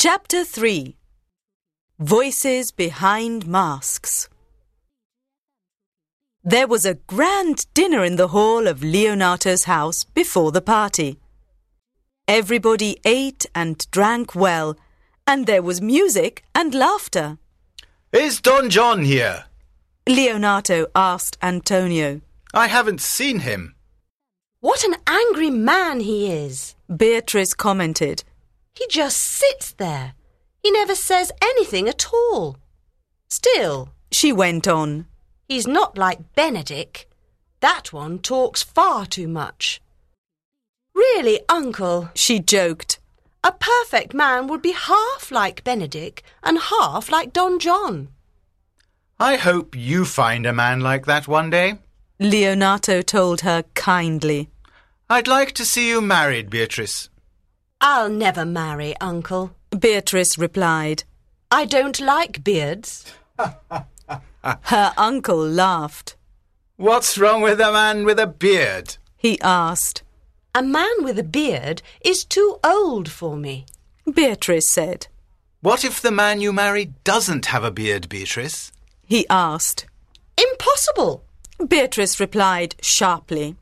Chapter 3 Voices Behind Masks There was a grand dinner in the hall of Leonato's house before the party. Everybody ate and drank well, and there was music and laughter. Is Don John here? Leonato asked Antonio. I haven't seen him. What an angry man he is! Beatrice commented. He just sits there. He never says anything at all. Still, She went on. he's not like Benedick. That one talks far too much. Really, Uncle, She joked. a perfect man would be half like Benedick and half like Don John. I hope you find a man like that one day. Leonato told her kindly. I'd like to see you married, Beatrice. I'll never marry, Uncle. Beatrice replied. I don't like beards. Her uncle laughed. What's wrong with a man with a beard? He asked. A man with a beard is too old for me. Beatrice said. What if the man you marry doesn't have a beard, Beatrice? He asked. Impossible! Beatrice replied sharply.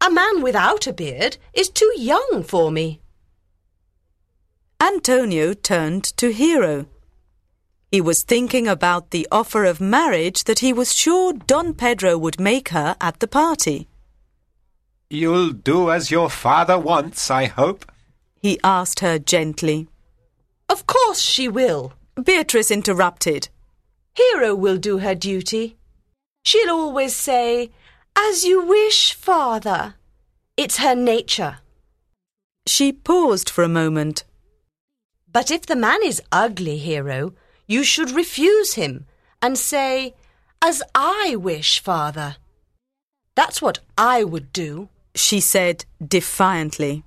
A man without a beard is too young for me. Antonio turned to Hero. He was thinking about the offer of marriage that he was sure Don Pedro would make her at the party. You'll do as your father wants, I hope. He asked her gently. Of course she will. Beatrice interrupted. Hero will do her duty. She'll always say, As you wish, father. It's her nature. She paused for a moment. But if the man is ugly, Hero, you should refuse him and say, As I wish, father. That's what I would do. She said defiantly.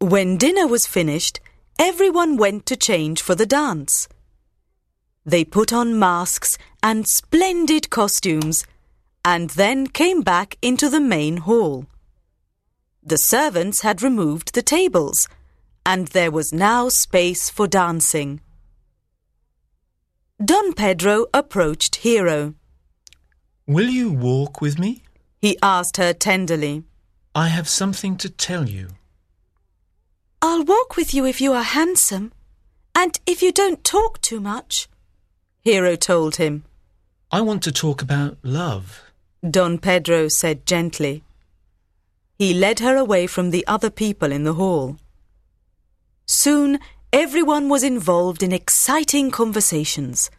When dinner was finished, everyone went to change for the dance. They put on masks and splendid costumes and then came back into the main hall. The servants had removed the tables and there was now space for dancing. Don Pedro approached Hero. Will you walk with me? He asked her tenderly. I have something to tell you. I'll walk with you if you are handsome and if you don't talk too much, Hero told him. I want to talk about love. Don Pedro said gently. He led her away from the other people in the hall. Soon everyone was involved in exciting conversations.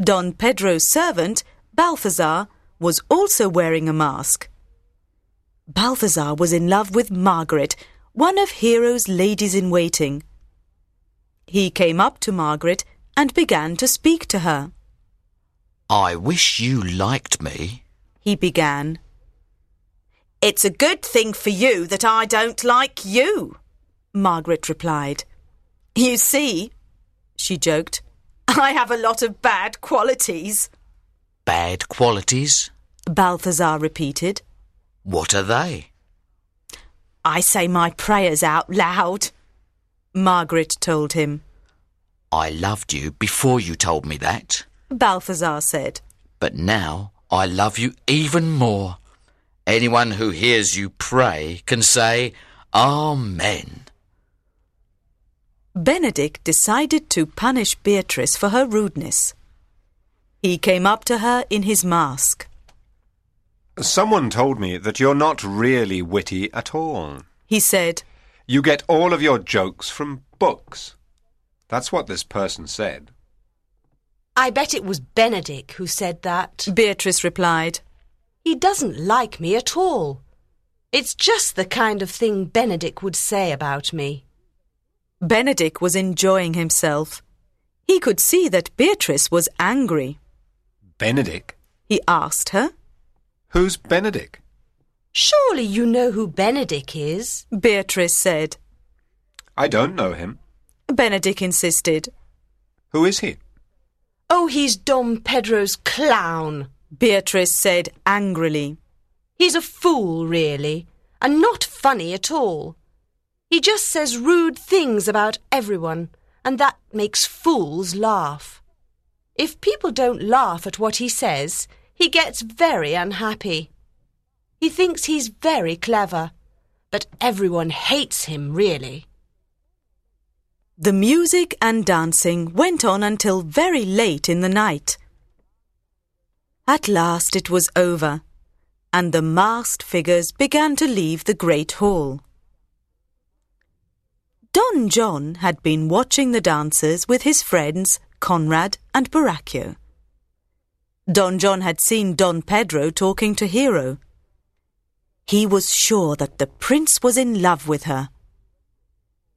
Don Pedro's servant, Balthazar, was also wearing a mask. Balthazar was in love with Margaret, one of Hero's ladies in waiting. He came up to Margaret and began to speak to her. I wish you liked me. He began. It's a good thing for you that I don't like you, Margaret replied. You see, she joked, I have a lot of bad qualities. Bad qualities? Balthazar repeated. What are they? I say my prayers out loud, Margaret told him. I loved you before you told me that. Balthazar said. But now I love you even more. Anyone who hears you pray can say, Amen. Benedick decided to punish Beatrice for her rudeness. He came up to her in his mask. Someone told me that you're not really witty at all. He said, You get all of your jokes from books. That's what this person said. I bet it was Benedick who said that. Beatrice replied. He doesn't like me at all. It's just the kind of thing Benedick would say about me. Benedick was enjoying himself. He could see that Beatrice was angry. Benedick? He asked her. Who's Benedick? Surely you know who Benedick is. Beatrice said. I don't know him. Benedick insisted. Who is he? Oh, he's Don Pedro's clown. Beatrice said angrily. He's a fool, really, and not funny at all. He just says rude things about everyone, and that makes fools laugh. If people don't laugh at what he says, he gets very unhappy. He thinks he's very clever, but everyone hates him, really. The music and dancing went on until very late in the night. At last it was over, and the masked figures began to leave the great hall. Don John had been watching the dancers with his friends Conrad and Borachio. Don John had seen Don Pedro talking to Hero. He was sure that the prince was in love with her.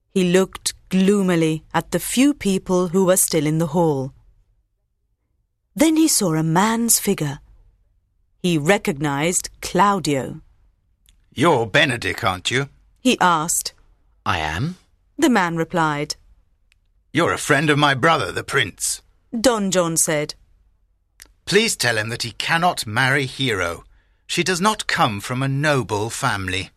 He looked gloomily at the few people who were still in the hall. Then he saw a man's figure. He recognized Claudio. You're Benedick, aren't you? He asked. I am. The man replied. You're a friend of my brother, the prince. Don John said. Please tell him that he cannot marry Hero. She does not come from a noble family.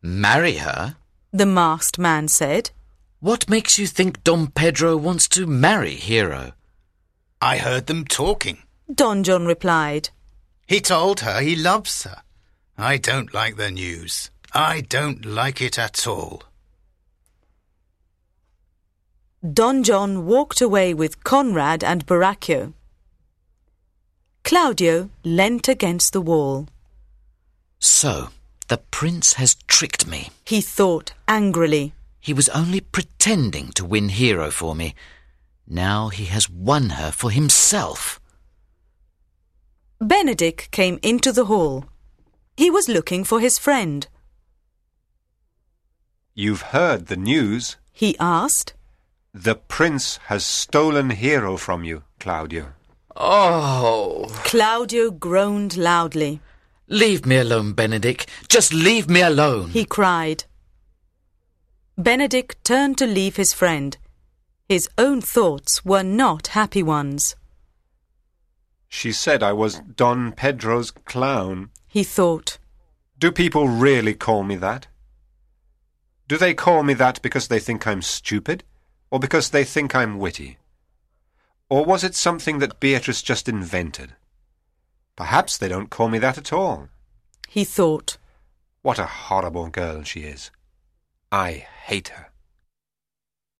Marry her? The masked man said. What makes you think Don Pedro wants to marry Hero? I heard them talking. Don John replied. He told her he loves her. I don't like the news. I don't like it at all. Don John walked away with Conrad and Borachio. Claudio leant against the wall. So, the prince has tricked me. He thought angrily. He was only pretending to win Hero for me. Now he has won her for himself. Benedick came into the hall. He was looking for his friend. You've heard the news. He asked. The prince has stolen Hero from you, Claudio. Oh! Claudio groaned loudly. Leave me alone, Benedick. Just leave me alone. He cried. Benedick turned to leave his friend. His own thoughts were not happy ones. She said I was Don Pedro's clown. He thought. Do people really call me that? Do they call me that because they think I'm stupid, or because they think I'm witty? Or was it something that Beatrice just invented? Perhaps they don't call me that at all. He thought. What a horrible girl she is. I hate her.